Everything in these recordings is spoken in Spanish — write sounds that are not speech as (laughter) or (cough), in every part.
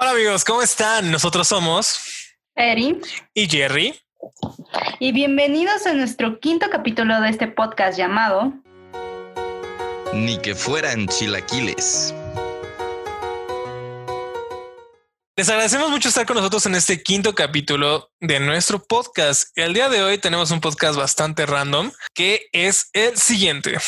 Hola amigos, ¿cómo están? Nosotros somos Eri y Jerry. Y bienvenidos a nuestro quinto capítulo de este podcast llamado Ni que fueran chilaquiles. Les agradecemos mucho estar con nosotros en este quinto capítulo de nuestro podcast. El día de hoy tenemos un podcast bastante random que es el siguiente.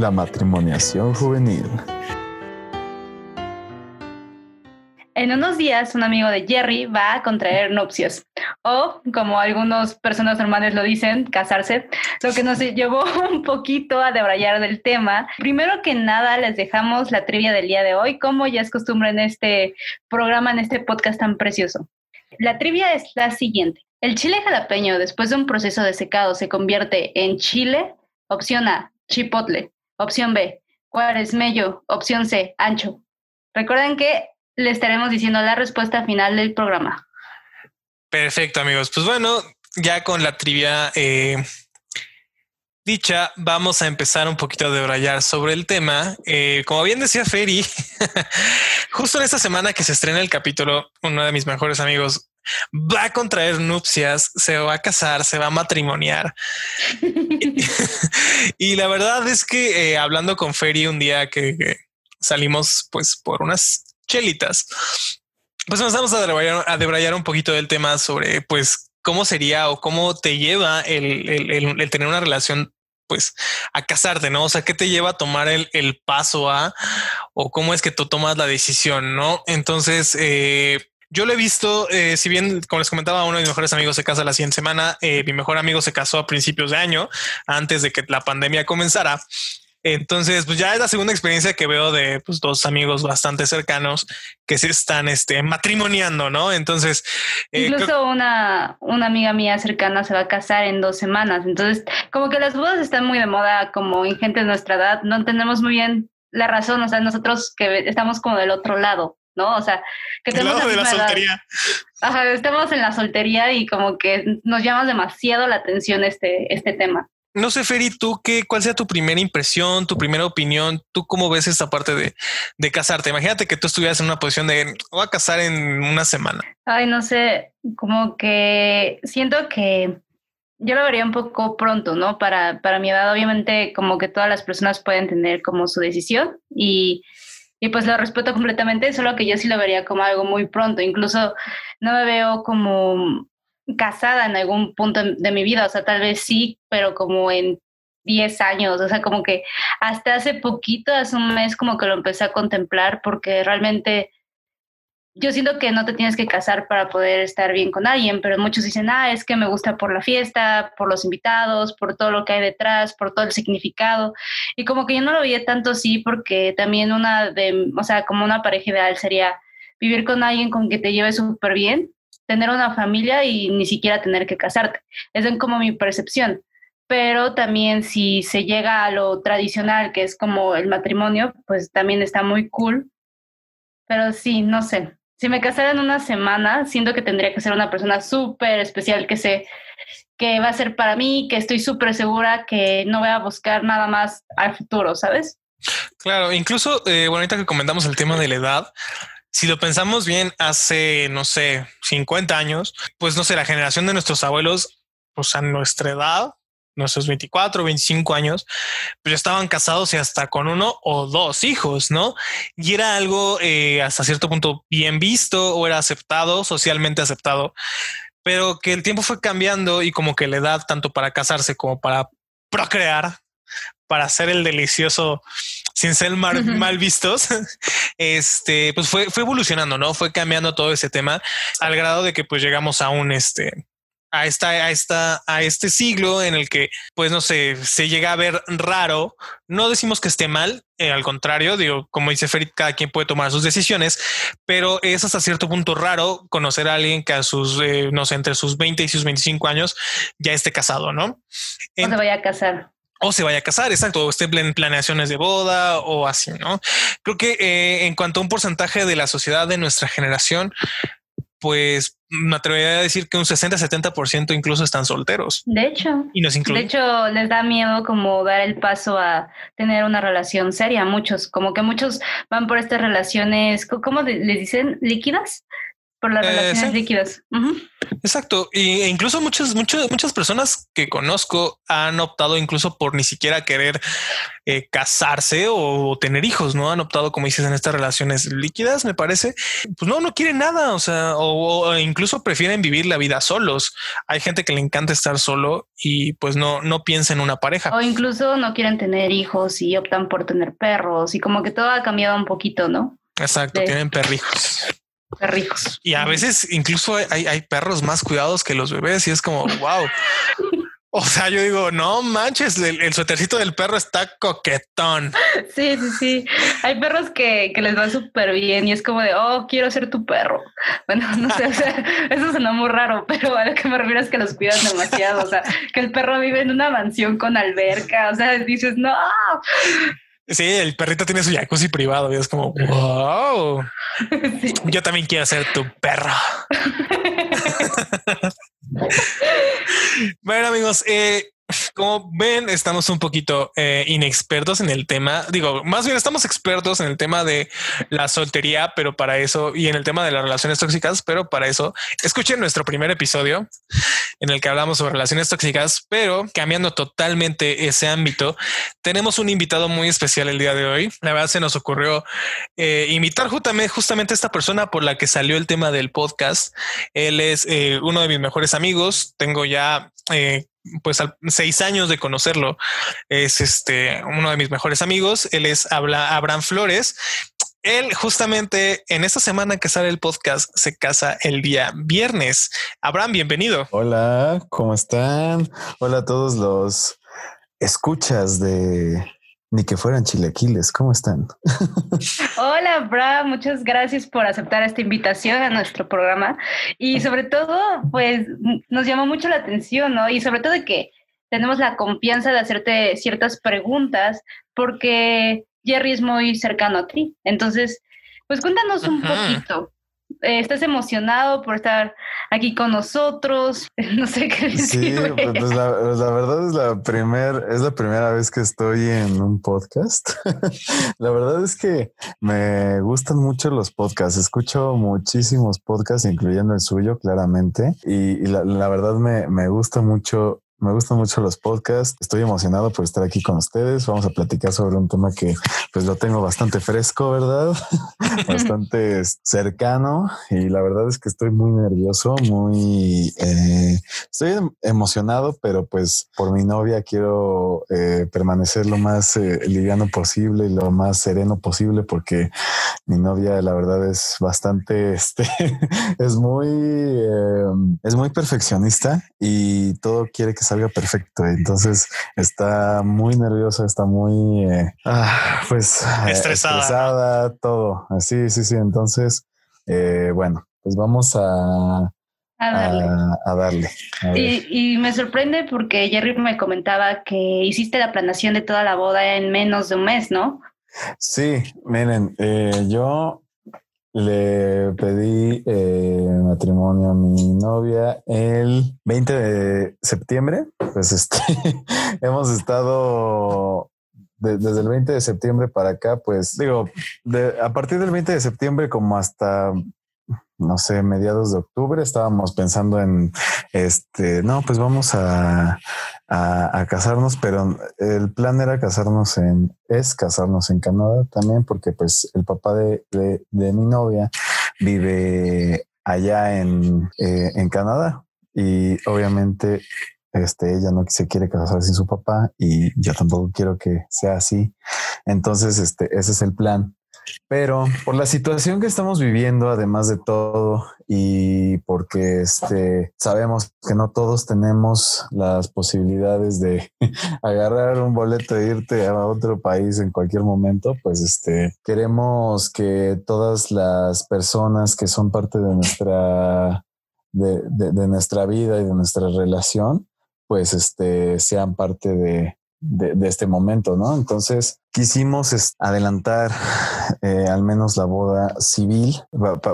La matrimoniación juvenil. En unos días, un amigo de Jerry va a contraer nupcias, o como algunas personas normales lo dicen, casarse, lo que nos llevó (laughs) un poquito a debrayar del tema. Primero que nada, les dejamos la trivia del día de hoy, como ya es costumbre en este programa, en este podcast tan precioso. La trivia es la siguiente. El chile jalapeño, después de un proceso de secado, se convierte en chile. Opción A, chipotle. Opción B, cuaresmello. Opción C, ancho. Recuerden que le estaremos diciendo la respuesta final del programa. Perfecto, amigos. Pues bueno, ya con la trivia eh, dicha, vamos a empezar un poquito a debrayar sobre el tema. Eh, como bien decía Ferry, (laughs) justo en esta semana que se estrena el capítulo, uno de mis mejores amigos va a contraer nupcias, se va a casar, se va a matrimoniar. (laughs) y la verdad es que eh, hablando con Ferry un día que, que salimos pues por unas chelitas, pues nos vamos a debrayar, a debrayar un poquito del tema sobre pues cómo sería o cómo te lleva el, el, el, el tener una relación pues a casarte, ¿no? O sea, ¿qué te lleva a tomar el, el, paso a o cómo es que tú tomas la decisión, ¿no? Entonces, eh, yo lo he visto, eh, si bien, como les comentaba, uno de mis mejores amigos se casa la siguiente semana, eh, mi mejor amigo se casó a principios de año, antes de que la pandemia comenzara. Entonces, pues ya es la segunda experiencia que veo de pues, dos amigos bastante cercanos que se están este, matrimoniando, ¿no? Entonces, eh, incluso creo... una, una amiga mía cercana se va a casar en dos semanas. Entonces, como que las bodas están muy de moda, como en gente de nuestra edad, no entendemos muy bien la razón. O sea, nosotros que estamos como del otro lado, ¿no? O sea, que (laughs) tenemos lado de la soltería. Ajá, estamos en la soltería y como que nos llama demasiado la atención este, este tema. No sé, Ferry, tú qué, cuál sea tu primera impresión, tu primera opinión, tú cómo ves esta parte de, de casarte. Imagínate que tú estuvieras en una posición de voy a casar en una semana. Ay, no sé, como que siento que yo lo vería un poco pronto, ¿no? Para, para mi edad, obviamente, como que todas las personas pueden tener como su decisión y, y pues lo respeto completamente, solo que yo sí lo vería como algo muy pronto. Incluso no me veo como casada en algún punto de mi vida, o sea, tal vez sí, pero como en 10 años, o sea, como que hasta hace poquito, hace un mes, como que lo empecé a contemplar porque realmente yo siento que no te tienes que casar para poder estar bien con alguien, pero muchos dicen, ah, es que me gusta por la fiesta, por los invitados, por todo lo que hay detrás, por todo el significado. Y como que yo no lo veía tanto así porque también una de, o sea, como una pareja ideal sería vivir con alguien con que te lleve súper bien, tener una familia y ni siquiera tener que casarte. Esa es como mi percepción. Pero también si se llega a lo tradicional, que es como el matrimonio, pues también está muy cool. Pero sí, no sé. Si me casara en una semana, siento que tendría que ser una persona súper especial que sé que va a ser para mí, que estoy súper segura que no voy a buscar nada más al futuro, ¿sabes? Claro, incluso, eh, bueno, ahorita que comentamos el tema de la edad, si lo pensamos bien, hace, no sé, 50 años, pues no sé, la generación de nuestros abuelos, pues a nuestra edad, nuestros 24, 25 años, pues ya estaban casados y hasta con uno o dos hijos, ¿no? Y era algo eh, hasta cierto punto bien visto o era aceptado, socialmente aceptado, pero que el tiempo fue cambiando y como que la edad, tanto para casarse como para procrear, para hacer el delicioso sin ser mal, mal, vistos, (laughs) este, pues fue, fue evolucionando, ¿no? Fue cambiando todo ese tema al grado de que pues llegamos a un, este, a esta, a esta, a este siglo en el que, pues no sé, se llega a ver raro. No decimos que esté mal, eh, al contrario, digo, como dice Ferit, cada quien puede tomar sus decisiones, pero es hasta cierto punto raro conocer a alguien que a sus, eh, no sé, entre sus 20 y sus 25 años ya esté casado, ¿no? O se vaya a casar o se vaya a casar, exacto, o esté en planeaciones de boda o así, ¿no? Creo que eh, en cuanto a un porcentaje de la sociedad de nuestra generación, pues me atrevería a decir que un 60-70% incluso están solteros. De hecho, y nos de hecho, les da miedo como dar el paso a tener una relación seria. Muchos, como que muchos van por estas relaciones, ¿cómo les dicen? ¿Líquidas? Por las eh, relaciones líquidas. Exacto. Y, e incluso muchas, muchas, muchas personas que conozco han optado incluso por ni siquiera querer eh, casarse o, tener hijos, ¿no? Han optado, como dices, en estas relaciones líquidas, me parece. Pues no, no quieren nada, o sea, o, incluso prefieren vivir la vida solos. Hay gente que le encanta estar solo y pues no, no piensa en una pareja. O incluso no quieren tener hijos y optan por tener perros y como que todo ha cambiado un poquito, ¿no? Exacto, tienen perrijos perrijos. Y a veces incluso hay, hay, perros más cuidados que los bebés y es como, (laughs) wow. O sea, yo digo, no manches, el, el suétercito del perro está coquetón. Sí, sí, sí. Hay perros que, que les va súper bien y es como de, oh, quiero ser tu perro. Bueno, no sé, o sea, (laughs) eso suena muy raro, pero a lo que me refiero es que los cuidan demasiado. O sea, que el perro vive en una mansión con alberca. O sea, dices, no. Sí, el perrito tiene su jacuzzi privado y es como, wow. (laughs) Yo también quiero ser tu perro. (laughs) bueno, amigos, eh, como ven, estamos un poquito eh, inexpertos en el tema. Digo, más bien estamos expertos en el tema de la soltería, pero para eso y en el tema de las relaciones tóxicas, pero para eso escuchen nuestro primer episodio en el que hablamos sobre relaciones tóxicas, pero cambiando totalmente ese ámbito, tenemos un invitado muy especial el día de hoy. La verdad se nos ocurrió eh, invitar justamente, a esta persona por la que salió el tema del podcast. Él es eh, uno de mis mejores amigos. Tengo ya pues seis años de conocerlo. Es este uno de mis mejores amigos. Él es Abraham Flores. Él justamente en esta semana que sale el podcast se casa el día viernes. Abraham, bienvenido. Hola, ¿cómo están? Hola a todos los escuchas de ni que fueran chilequiles. ¿Cómo están? (laughs) Hola, Bra. Muchas gracias por aceptar esta invitación a nuestro programa. Y sobre todo, pues nos llamó mucho la atención, ¿no? Y sobre todo que tenemos la confianza de hacerte ciertas preguntas porque Jerry es muy cercano a ti. Entonces, pues cuéntanos un poquito. Eh, ¿Estás emocionado por estar aquí con nosotros? (laughs) No sé qué decir. Sí, pues, pues la, pues la, verdad es la, primer, es la primera vez que estoy en un podcast. (laughs) la verdad es que me gustan mucho los podcasts. Escucho muchísimos podcasts, incluyendo el suyo, claramente. Y, y la, la, verdad me, me gusta mucho me gustan mucho los podcasts. Estoy emocionado por estar aquí con ustedes. Vamos a platicar sobre un tema que pues lo tengo bastante fresco, ¿verdad? (laughs) bastante cercano y la verdad es que estoy muy nervioso, muy... Eh, estoy em, emocionado, pero pues por mi novia quiero eh, permanecer lo más eh, liviano posible y lo más sereno posible porque mi novia la verdad es bastante, (laughs) este, es muy, es muy perfeccionista y todo quiere que salga perfecto. Entonces está muy nerviosa, está muy, eh, ah, pues, eh, estresada. todo. Sí, sí, sí. Entonces, eh, bueno, pues vamos a, a darle. y, me sorprende porque Jerry me comentaba que hiciste la planeación de toda la boda en menos de un mes, ¿no? Sí, miren, yo le pedí eh, matrimonio a mi novia el 20 de septiembre. Pues este, (laughs) hemos estado desde el 20 de septiembre para acá, pues digo, a partir del 20 de septiembre como hasta no sé, mediados de octubre, estábamos pensando en, este, no, pues vamos a, a, casarnos, pero el plan era casarnos en, es casarnos en Canadá también, porque pues el papá de, de, mi novia vive allá en, eh, en Canadá y obviamente este, ella no se quiere casar sin su papá y yo tampoco quiero que sea así. Entonces, este, ese es el plan. Pero por la situación que estamos viviendo, además de todo, y porque este, sabemos que no todos tenemos las posibilidades de (laughs) agarrar un boleto e irte a otro país en cualquier momento, pues este, queremos que todas las personas que son parte de nuestra, de, de, de nuestra vida y de nuestra relación, pues este, sean parte de, de, este momento, ¿no? Entonces quisimos adelantar (sighs) eh, al menos la boda civil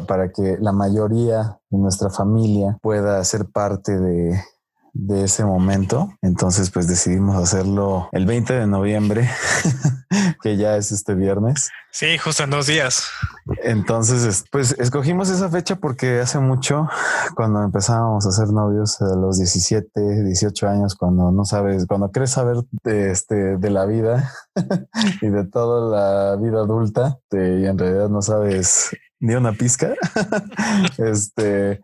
para que la mayoría de nuestra familia pueda ser parte de, de ese momento. Entonces, pues decidimos hacerlo el 20 de noviembre, (laughs) que ya es este viernes. Sí, justo en dos días. Entonces, pues escogimos esa fecha porque hace mucho, cuando empezábamos a ser novios a los 17, 18 años, cuando no sabes, cuando crees saber de, este, de la vida (laughs) y de toda la vida adulta y en realidad no sabes ni una pizca, (laughs) este,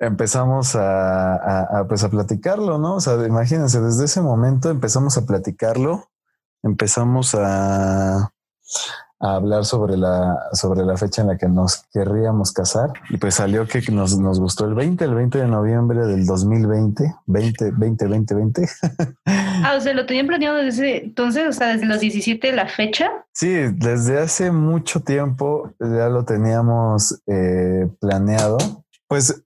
empezamos a, pues a platicarlo, ¿no? O sea, imagínense, desde ese momento empezamos a platicarlo, empezamos a, a hablar sobre la, sobre la fecha en la que nos querríamos casar y pues salió que nos, nos gustó el 20, el 20 de noviembre del 2020, 20, 20, 20, 20. Ah, o sea, lo tenían planeado desde entonces, o sea, desde los 17 la fecha. Sí, desde hace mucho tiempo ya lo teníamos eh, planeado. Pues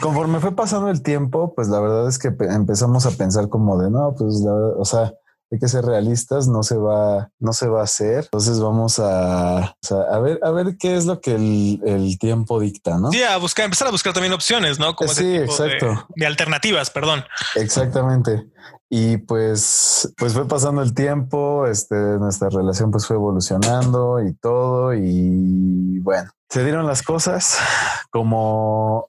conforme fue pasando el tiempo, pues la verdad es que empezamos a pensar como de no, pues la verdad, o sea, hay que ser realistas, no se va, no se va a hacer. Entonces vamos a, a ver, a ver qué es lo que el, tiempo dicta, ¿no? Sí, a buscar, empezar a buscar también opciones, ¿no? Como sí, exacto. De, alternativas, perdón. Exactamente. Y pues, pues fue pasando el tiempo, este, nuestra relación pues fue evolucionando y todo. Y bueno, se dieron las cosas como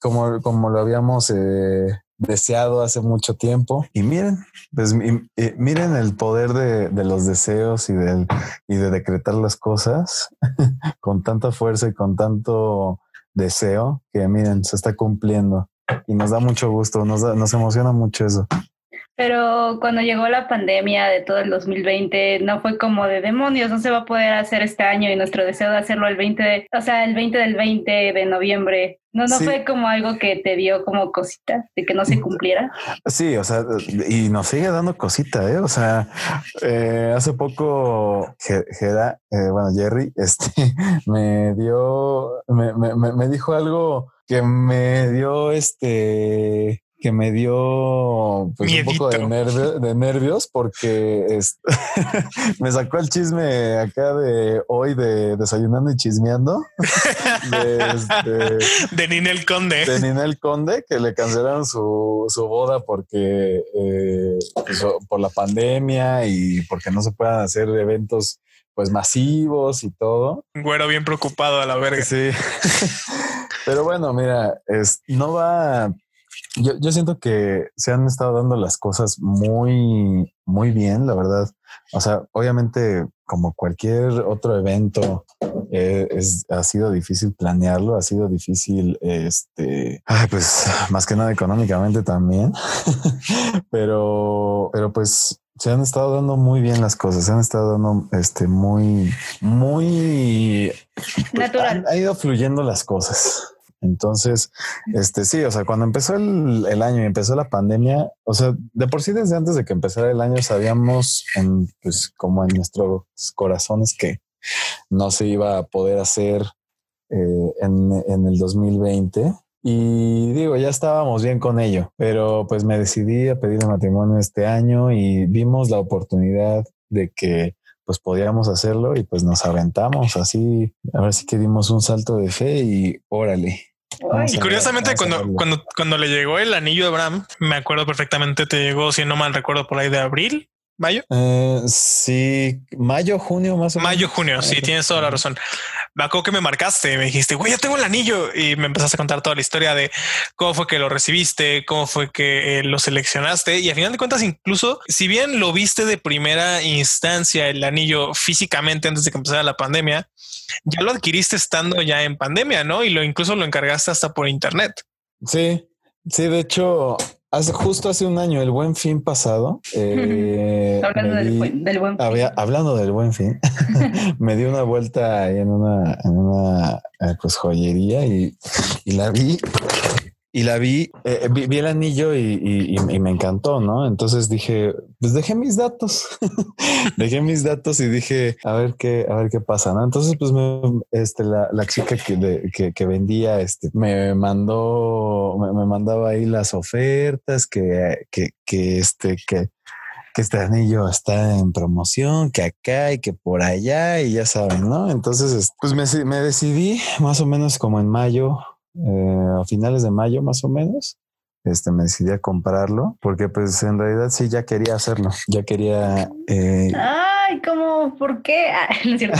como, como lo habíamos eh, deseado hace mucho tiempo. Y miren, pues miren el poder de, de, los deseos y, del, y de decretar las cosas (laughs) con tanta fuerza y con tanto deseo que miren, se está cumpliendo y nos da mucho gusto, nos, nos emociona mucho eso. Pero cuando llegó la pandemia de todo el 2020, no fue como de demonios, no se va a poder hacer este año y nuestro deseo de hacerlo el 20, de, o sea, el 20 del 20 de noviembre. No, no fue como algo que te dio como cosita de que no se cumpliera. Sí, o sea, y nos sigue dando cosita, ¿eh? O sea, eh, hace poco, Jeda, eh, bueno, Jerry, (laughs) este, me dio, me, me, me dijo algo que me dio este que me dio pues, un poco de, de nervios porque (laughs) me sacó el chisme acá de hoy de desayunando y chismeando (laughs) de, este, de Ninel Conde. De Ninel Conde, que le cancelaron su, su boda porque eh, pues, por la pandemia y porque no se puedan hacer eventos pues masivos y todo. Un güero bien preocupado a la verga. Sí. (laughs) Pero bueno, mira, es, no va yo, yo, siento que se han estado dando las cosas muy, muy bien, la verdad. O sea, obviamente, como cualquier otro evento, eh, es, ha sido difícil planearlo, ha sido difícil, este, pues (laughs) más que nada económicamente también, (laughs) pero, pero pues se han estado dando muy bien las cosas, se han estado dando este muy, muy pues, natural. ha ido fluyendo las cosas. Entonces, este sí, o sea, cuando empezó el, año y empezó la pandemia, o sea, de por sí desde antes de que empezara el año sabíamos en, pues, como en nuestros corazones que no se iba a poder hacer eh, en, en el 2020. Y digo, ya estábamos bien con ello, pero pues me decidí a pedir matrimonio este año y vimos la oportunidad de que pues podíamos hacerlo y pues nos aventamos así, a ver si que dimos un salto de fe y órale y curiosamente, cuando, cuando, cuando le llegó el anillo de Abraham, me acuerdo perfectamente, te llegó, si no mal recuerdo, por ahí de abril, mayo. Eh, sí, mayo, junio, más o menos. Mayo, junio, sí, tienes toda la razón. Me acuerdo que me marcaste, me dijiste, güey, ya tengo el anillo. Y me empezaste a contar toda la historia de cómo fue que lo recibiste, cómo fue que eh, lo seleccionaste. Y a final de cuentas, incluso si bien lo viste de primera instancia el anillo físicamente antes de que empezara la pandemia, ya lo adquiriste estando ya en pandemia, ¿no? Y lo incluso lo encargaste hasta por internet. Sí, sí, de hecho, hace justo hace un año, el buen fin pasado. (laughs) Eh, hablando del, buen, fin. Había, hablando del buen fin, (laughs) me di una vuelta ahí en una, en una eh, pues, joyería y, y la vi y la vi, eh, vi, el anillo y, me encantó, ¿no? Entonces dije, pues dejé mis datos, (laughs) dejé mis datos y dije, a ver qué, a ver qué pasa, ¿no? Entonces, pues me, este, la, la chica que, que, que, vendía, este, me mandó, me, mandaba ahí las ofertas que, que, que, este, que, que este anillo está en promoción, que acá y que por allá y ya saben, ¿no? Entonces, pues me, me decidí más o menos como en mayo, eh, a finales de mayo más o menos, este, me decidí a comprarlo porque pues en realidad sí ya quería hacerlo, ya quería... Eh, Ay, ¿cómo? ¿Por qué? Ah, (laughs) no es cierto.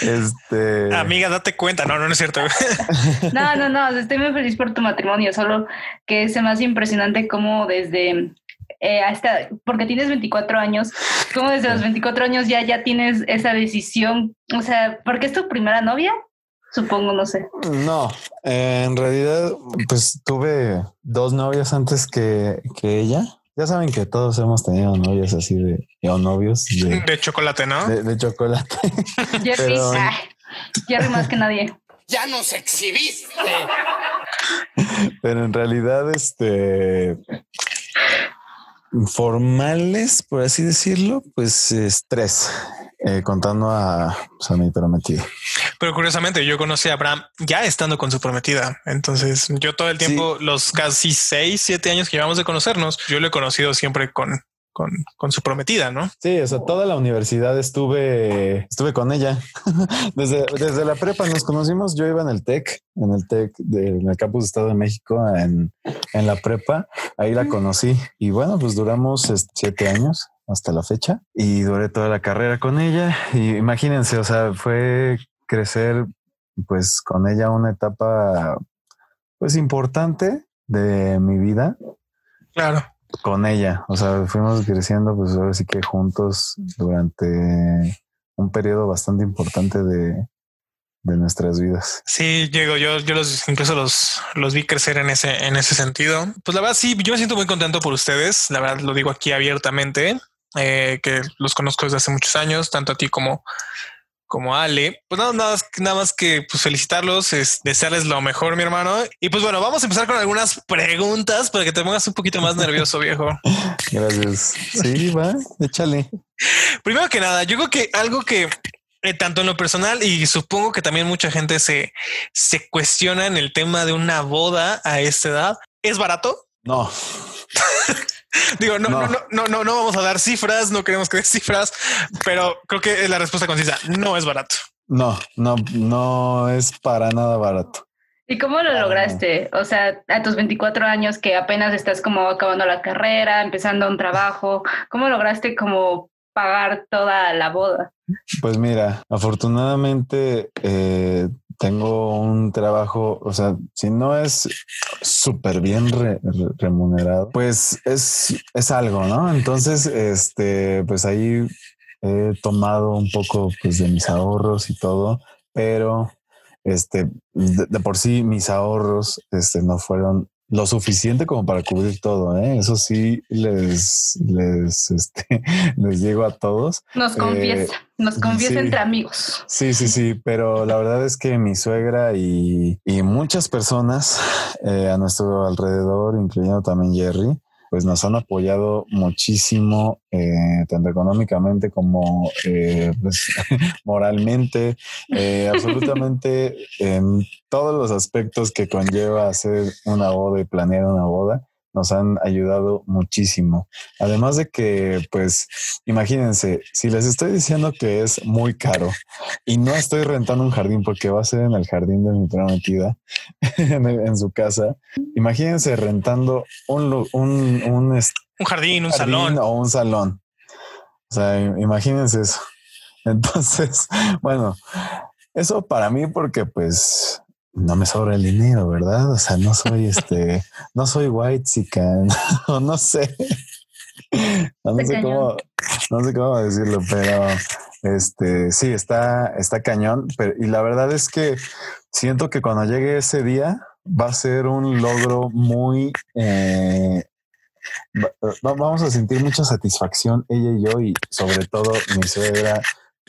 (laughs) este... Amiga, date cuenta, no, no, no es cierto. (laughs) no, no, no, estoy muy feliz por tu matrimonio, solo que es más impresionante como desde eh, hasta, porque tienes 24 años, como desde los 24 años ya, ya tienes esa decisión, o sea, porque es tu primera novia, supongo, no sé. No, en realidad, pues tuve dos novias antes que, que ella. Ya saben que todos hemos tenido novias así de, o novios de, (laughs) chocolate, ¿no? De, chocolate. (laughs) Jerry, Jerry más que nadie. Ya nos exhibiste. Pero en realidad, este formales, por así decirlo, pues es tres, eh, contando a, pues, a mi prometido. Pero curiosamente, yo conocí a Abraham ya estando con su prometida. Entonces, yo todo el tiempo, los casi seis, siete años que llevamos de conocernos, yo lo he conocido siempre con, con, con, su prometida, ¿no? Sí, o sea, toda la universidad estuve, estuve con ella. (laughs) desde, desde la prepa nos conocimos, yo iba en el TEC, en el TEC del campus de Estado de México, en, en la prepa, ahí la conocí y bueno, pues duramos siete años hasta la fecha y duré toda la carrera con ella y imagínense, o sea, fue crecer pues con ella una etapa pues importante de mi vida. Claro con ella. O sea, fuimos creciendo, pues ahora sí que juntos durante un periodo bastante importante de, de nuestras vidas. Sí, Diego, yo, yo los incluso los, los vi crecer en ese, en ese sentido. Pues la verdad, sí, yo me siento muy contento por ustedes. La verdad, lo digo aquí abiertamente, eh, que los conozco desde hace muchos años, tanto a ti como como Ale. Pues nada, nada, nada más que pues, felicitarlos, es desearles lo mejor, mi hermano. Y pues bueno, vamos a empezar con algunas preguntas para que te pongas un poquito más nervioso, viejo. (laughs) Gracias. Sí, va, échale. Primero que nada, yo creo que algo que eh, tanto en lo personal y supongo que también mucha gente se, se cuestiona en el tema de una boda a esta edad. ¿Es barato? No. (laughs) (laughs) Digo, no, no, no, no, no, vamos a dar cifras, no queremos que dé cifras, pero creo que la respuesta concisa. No es barato. No, no, no es para nada barato. ¿Y cómo lo lograste? O sea, a tus 24 años que apenas estás como acabando la carrera, empezando un trabajo, ¿cómo lograste como pagar toda la boda? Pues mira, afortunadamente eh, tengo un trabajo, o sea, si no es súper bien remunerado, pues es, es algo, ¿no? Entonces, este, pues ahí he tomado un poco pues, de mis ahorros y todo, pero este, de, de, por sí mis ahorros este, no fueron lo suficiente como para cubrir todo. ¿eh? Eso sí les, les, este, (laughs) les digo a todos. Nos confiesa, eh, nos confiesa entre amigos. Sí, sí, sí, pero la verdad es que mi suegra y, y muchas personas eh, a nuestro alrededor, incluyendo también Jerry, pues nos han apoyado muchísimo, eh, tanto económicamente como eh, pues, (laughs) moralmente, eh, absolutamente (laughs) en todos los aspectos que conlleva hacer una boda y planear una boda nos han ayudado muchísimo. Además de que, pues, imagínense, si les estoy diciendo que es muy caro y no estoy rentando un jardín porque va a ser en el jardín de mi prometida, (laughs) en, su casa, imagínense rentando un, un, un, un jardín, un salón. O un salón. O sea, imagínense eso. (laughs) Entonces, bueno, eso para mí porque pues no me sobra el dinero, ¿verdad? O sea, no soy este, (laughs) no soy white chican, o (laughs) no sé. No, sé cómo, no sé cómo decirlo, pero este sí está, está cañón. Pero, y la verdad es que siento que cuando llegue ese día va a ser un logro muy eh, vamos a sentir mucha satisfacción ella y yo y sobre todo mi suegra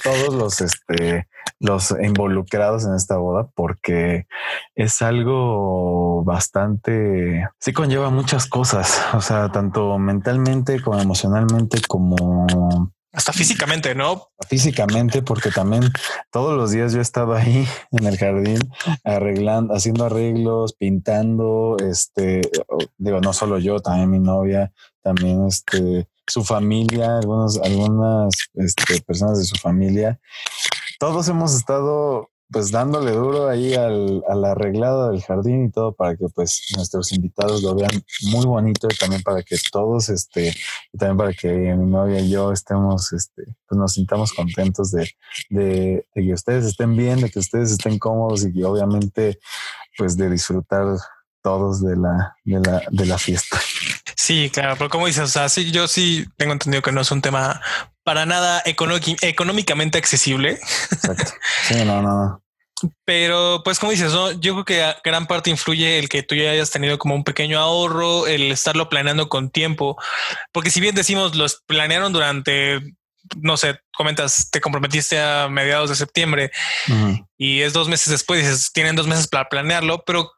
todos los, este, los involucrados en esta boda porque es algo bastante, sí conlleva muchas cosas, o sea, tanto mentalmente como emocionalmente como hasta físicamente, ¿no? Físicamente, porque también todos los días yo estaba ahí en el jardín arreglando, haciendo arreglos, pintando, este, digo, no solo yo, también mi novia, también este, su familia, algunos, algunas este, personas de su familia. Todos hemos estado pues dándole duro ahí al, al, arreglado del jardín y todo para que pues nuestros invitados lo vean muy bonito y también para que todos este también para que mi novia y yo estemos este pues nos sintamos contentos de, de, de que ustedes estén bien de que ustedes estén cómodos y que obviamente pues de disfrutar todos de la de la de la fiesta. Sí, claro, pero como dices, o sea, sí, yo sí tengo entendido que no es un tema para nada económicamente accesible. Exacto. (laughs) Sí, no, no. Pero pues como dices, ¿no? yo creo que gran parte influye el que tú ya hayas tenido como un pequeño ahorro, el estarlo planeando con tiempo, porque si bien decimos los planearon durante, no sé, comentas, te comprometiste a mediados de septiembre uh -huh. y es dos meses después, dices, tienen dos meses para planearlo, pero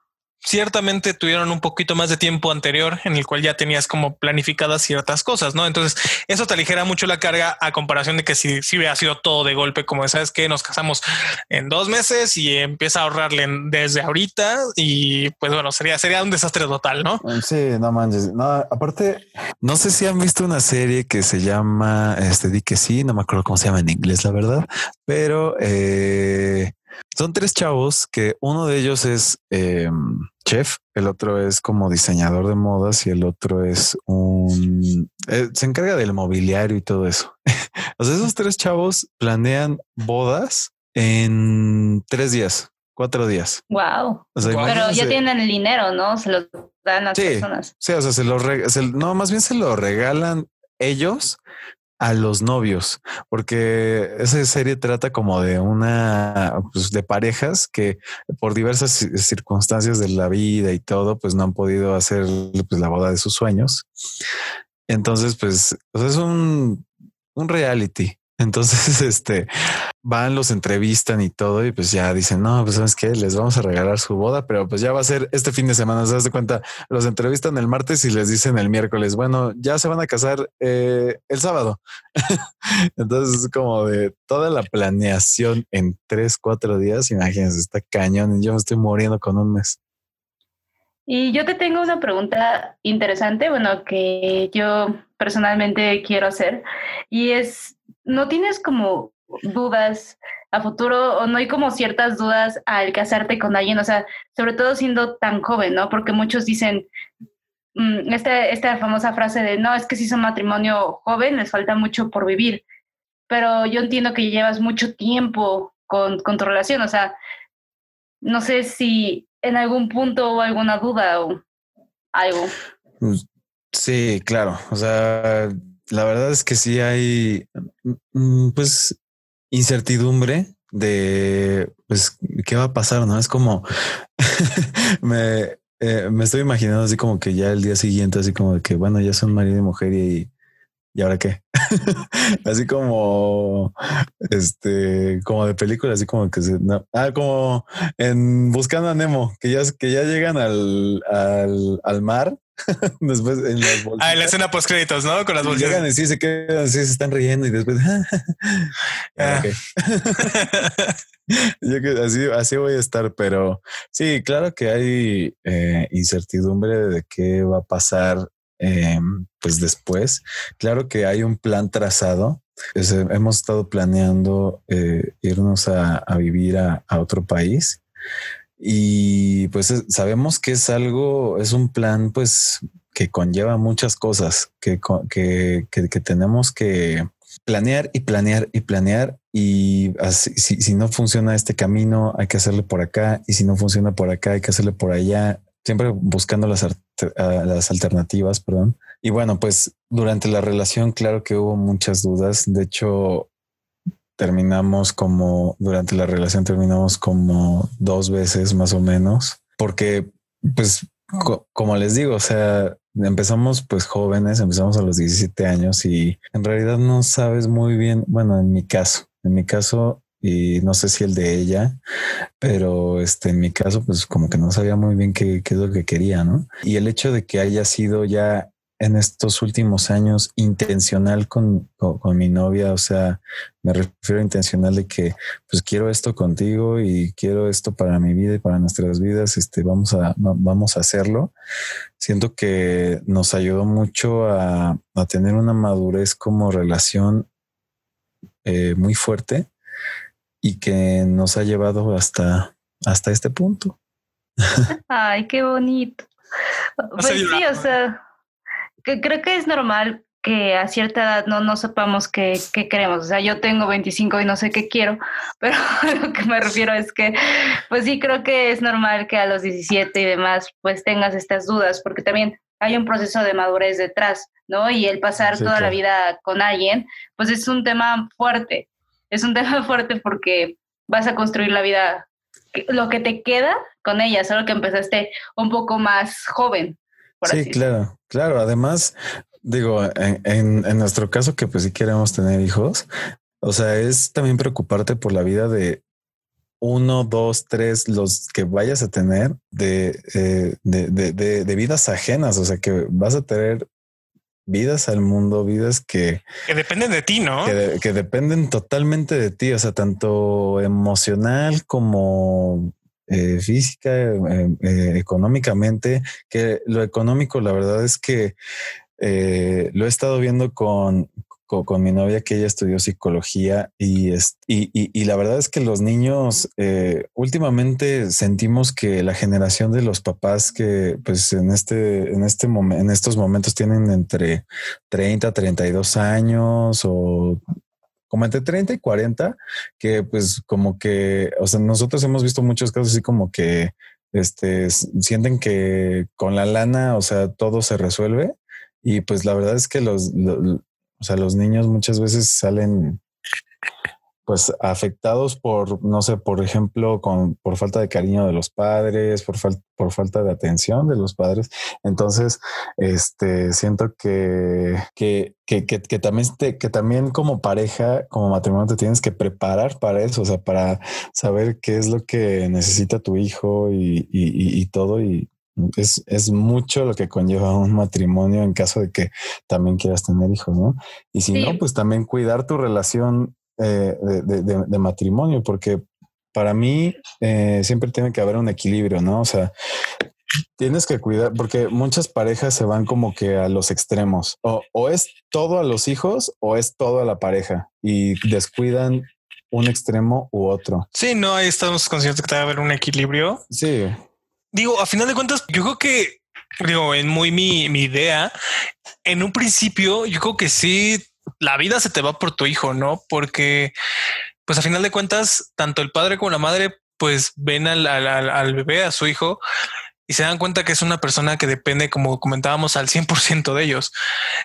ciertamente tuvieron un poquito más de tiempo anterior en el cual ya tenías como planificadas ciertas cosas, ¿no? Entonces eso te aligera mucho la carga a comparación de que si, si hubiera sido todo de golpe, como sabes que nos casamos en dos meses y empieza a ahorrarle desde ahorita y pues bueno, sería, sería un desastre total, ¿no? Sí, no manches. No, aparte, no sé si han visto una serie que se llama, este, di que sí, no me acuerdo cómo se llama en inglés, la verdad, pero eh, son tres chavos que uno de ellos es eh, chef, el otro es como diseñador de modas y el otro es un... Eh, se encarga del mobiliario y todo eso. (laughs) o sea, esos tres chavos planean bodas en tres días, cuatro días. Wow. O sea, Pero ya tienen el dinero, ¿no? Se los dan a las sí, personas. Sí, o sea, se los se, no, más bien se lo regalan ellos a los novios, porque esa serie trata como de una, pues de parejas que por diversas circunstancias de la vida y todo, pues no han podido hacer pues, la boda de sus sueños. Entonces, pues sea, es un, un reality. Entonces, (laughs) este van, los entrevistan y todo, y pues ya dicen, no, pues sabes qué, les vamos a regalar su boda, pero pues ya va a ser este fin de semana. Se das de cuenta, los entrevistan el martes y les dicen el miércoles, bueno, ya se van a casar eh, el sábado. (laughs) Entonces, es como de toda la planeación en tres, cuatro días. Imagínense, está cañón. Yo me estoy muriendo con un mes. Y yo te tengo una pregunta interesante, bueno, que yo personalmente quiero hacer, y es, ¿no tienes como dudas a futuro o no hay como ciertas dudas al casarte con alguien? O sea, sobre todo siendo tan joven, ¿no? Porque muchos dicen mmm, esta, esta famosa frase de, no, es que si es un matrimonio joven, les falta mucho por vivir, pero yo entiendo que llevas mucho tiempo con, con tu relación, o sea, no sé si en algún punto o alguna duda o algo. Sí, claro. O sea, la verdad es que sí hay, pues, incertidumbre de, pues, qué va a pasar, ¿no? Es como, (laughs) me, eh, me estoy imaginando así como que ya el día siguiente, así como de que, bueno, ya son marido y mujer y, ¿y ahora qué? (laughs) así como, este, como de película, así como que se, no, ah, como en Buscando a Nemo, que ya, que ya llegan al, al, al mar. (laughs) después en las bolsitas. (laughs) Ah, en la escena post créditos, ¿no? Con las bolsitas. Llegan y sí se quedan, así se están riendo y después. ah. Yo que así, así voy a estar, pero sí, claro que hay eh, incertidumbre de qué va a pasar eh, pues después. Claro que hay un plan trazado. Es, hemos estado planeando eh, irnos a, vivir a, otro país y pues sabemos que es algo, es un plan pues que conlleva muchas cosas que, que, que, tenemos que planear y planear y planear y si, si no funciona este camino hay que hacerle por acá y si no funciona por acá hay que hacerle por allá siempre buscando las, las alternativas, perdón. Y bueno, pues durante la relación, claro que hubo muchas dudas. De hecho, terminamos como, durante la relación terminamos como dos veces más o menos, porque pues, co como les digo, o sea, empezamos pues jóvenes, empezamos a los 17 años y en realidad no sabes muy bien, bueno, en mi caso, en mi caso y no sé si el de ella, pero este en mi caso, pues como que no sabía muy bien qué, qué, es lo que quería, ¿no? Y el hecho de que haya sido ya en estos últimos años intencional con, con, mi novia, o sea, me refiero a intencional de que pues quiero esto contigo y quiero esto para mi vida y para nuestras vidas, este, vamos a, vamos a hacerlo. Siento que nos ayudó mucho a, a tener una madurez como relación eh, muy fuerte y que nos ha llevado hasta, hasta este punto. (laughs) Ay, qué bonito. Pues sí, o sea, que creo que es normal que a cierta edad no, no sepamos qué, qué, queremos. O sea, yo tengo 25 y no sé qué quiero, (laughs) pero lo que me refiero es que, pues sí, creo que es normal que a los 17 y demás, pues tengas estas dudas, porque también hay un proceso de madurez detrás, ¿no? Y el pasar toda la vida con alguien, pues es un tema fuerte. Es un tema (laughs) fuerte porque vas a construir la vida, lo que te queda con ella, solo que empezaste un poco más joven. sí, claro, claro. Además, digo, en, en, nuestro caso que pues sí queremos tener hijos, o sea, es también preocuparte por la vida de uno, dos, tres, los que vayas a tener de, eh, de, de, de, vidas ajenas, o sea, que vas a tener vidas al mundo, vidas que... Que dependen de ti, ¿no? Que, dependen totalmente de ti, o sea, tanto emocional como eh, física, eh, eh, económicamente, que lo económico, la verdad es que lo he estado viendo con, con, mi novia que ella estudió psicología y, y, y, la verdad es que los niños eh, últimamente sentimos que la generación de los papás que pues en este, en este momento, en estos momentos tienen entre 30, 32 años o como entre 30 y 40, que pues como que, o sea, nosotros hemos visto muchos casos así como que este, sienten que con la lana, o sea, todo se resuelve. Y pues la verdad es que los, o sea, los niños muchas veces salen pues afectados por, no sé, por ejemplo, con, por falta de cariño de los padres, por, por falta de atención de los padres. Entonces, este, siento que, que, que, que, también, que también como pareja, como matrimonio, te tienes que preparar para eso, o sea, para saber qué es lo que necesita tu hijo y, y, y todo. Y, es, es, mucho lo que conlleva un matrimonio en caso de que también quieras tener hijos, ¿no? Y si no, pues también cuidar tu relación eh, de, de, matrimonio, porque para mí eh, siempre tiene que haber un equilibrio, ¿no? O sea, tienes que cuidar, porque muchas parejas se van como que a los extremos, o, o es todo a los hijos o es todo a la pareja y descuidan un extremo u otro. Sí, no, ahí estamos conscientes que debe haber un equilibrio. Sí digo, a final de cuentas, yo creo que, digo, en muy mi, mi idea, en un principio, yo creo que sí, la vida se te va por tu hijo, ¿no? Porque, pues a final de cuentas, tanto el padre como la madre, pues ven al, al, al bebé, a su hijo, y se dan cuenta que es una persona que depende, como comentábamos, al 100% de ellos.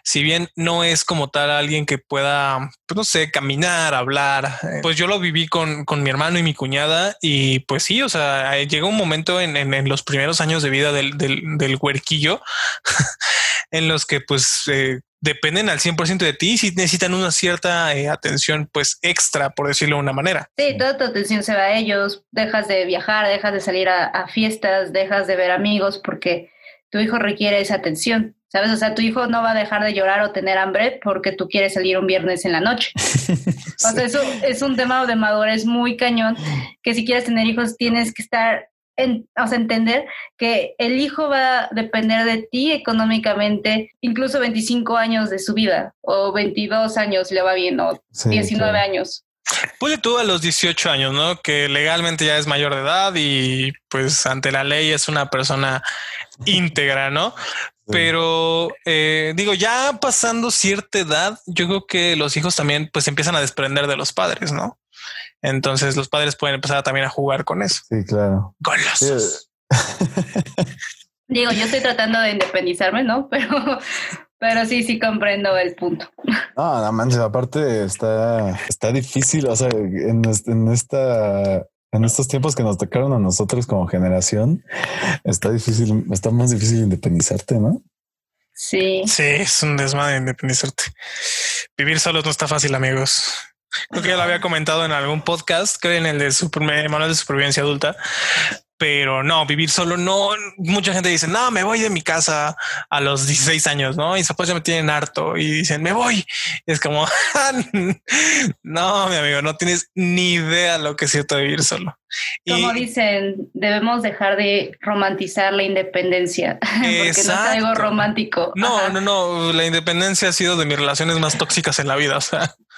Si bien no es como tal alguien que pueda, pues no sé, caminar, hablar, eh, pues yo lo viví con, con, mi hermano y mi cuñada y pues sí, o sea, llega un momento en, en, en los primeros años de vida del, del, del huerquillo (laughs) en los que pues eh, dependen al 100% de ti si necesitan una cierta eh, atención pues extra, por decirlo de una manera. Sí, toda tu atención se va a ellos, dejas de viajar, dejas de salir a, a, fiestas, dejas de ver amigos porque tu hijo requiere esa atención. ¿Sabes? O sea, tu hijo no va a dejar de llorar o tener hambre porque tú quieres salir un viernes en la noche. (laughs) O sea, eso es un tema de madurez muy cañón, que si quieres tener hijos tienes que estar en, o sea, entender que el hijo va a depender de ti económicamente, incluso 25 años de su vida, o 22 años le va bien, o 19 años. Puede tú a los 18 años, ¿no? Que legalmente ya es mayor de edad y pues ante la ley es una persona íntegra, ¿no? Pero eh, digo, ya pasando cierta edad, yo creo que los hijos también pues empiezan a desprender de los padres, ¿no? Entonces los padres pueden empezar también a jugar con eso. Sí, claro. Golosos. (laughs) Digo, yo estoy tratando de independizarme, ¿no? (laughs) Pero, pero sí, sí comprendo el punto. No, no manches, aparte está, está difícil. O sea, en, en esta en estos tiempos que nos tocaron a nosotros como generación, está difícil, está más difícil independizarte, ¿no? Sí. Sí, es un desmadre independizarte. Vivir solos no está fácil, amigos. Creo que ya lo había comentado en algún podcast, creo en el de super, manual de supervivencia adulta. pero no, vivir solo no. Mucha gente dice, no, me voy de mi casa a los 16 años, ¿no? Y después ya me tienen harto y dicen, me voy. Y es como, (laughs) no, mi amigo, no tienes ni idea lo que es cierto vivir solo. Como dicen, debemos dejar de romantizar la independencia, (laughs) porque no es algo romántico. No, no, no, la independencia ha sido de mis relaciones más tóxicas en la vida, o sea.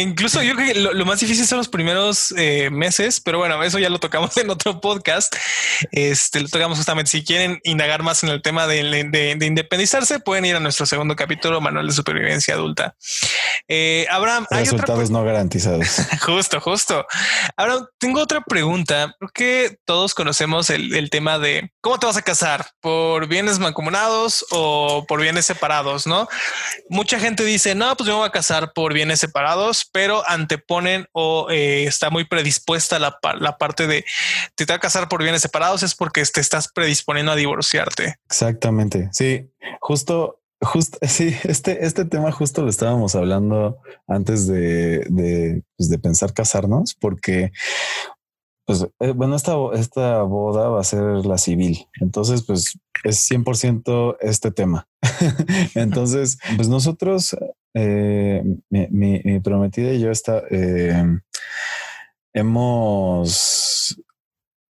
incluso yo creo que lo, más difícil son los primeros eh, meses, pero bueno, eso ya lo tocamos (laughs) en otro podcast. Este lo tocamos justamente. Si quieren indagar más en el tema de, independizarse, pueden ir a nuestro segundo capítulo, Manual de Supervivencia Adulta. Eh, Abraham, resultados no garantizados. (laughs) justo, justo. Ahora tengo otra pregunta. porque todos conocemos el, el tema de cómo te vas a casar por bienes mancomunados o por bienes separados, no? Mucha gente dice, no, pues yo me voy a casar por bienes separados pero anteponen o eh, está muy predispuesta la, la parte de te, te a casar por bienes separados es porque te estás predisponiendo a divorciarte. Exactamente. Sí, justo Justo, (laughs) sí, este, este tema justo lo estábamos hablando antes de, de, pues de pensar casarnos, porque pues eh, bueno, esta, esta boda va a ser la civil. Entonces, pues es 100% este tema. (laughs) Entonces, pues nosotros eh, mi, prometida y yo está, eh, hemos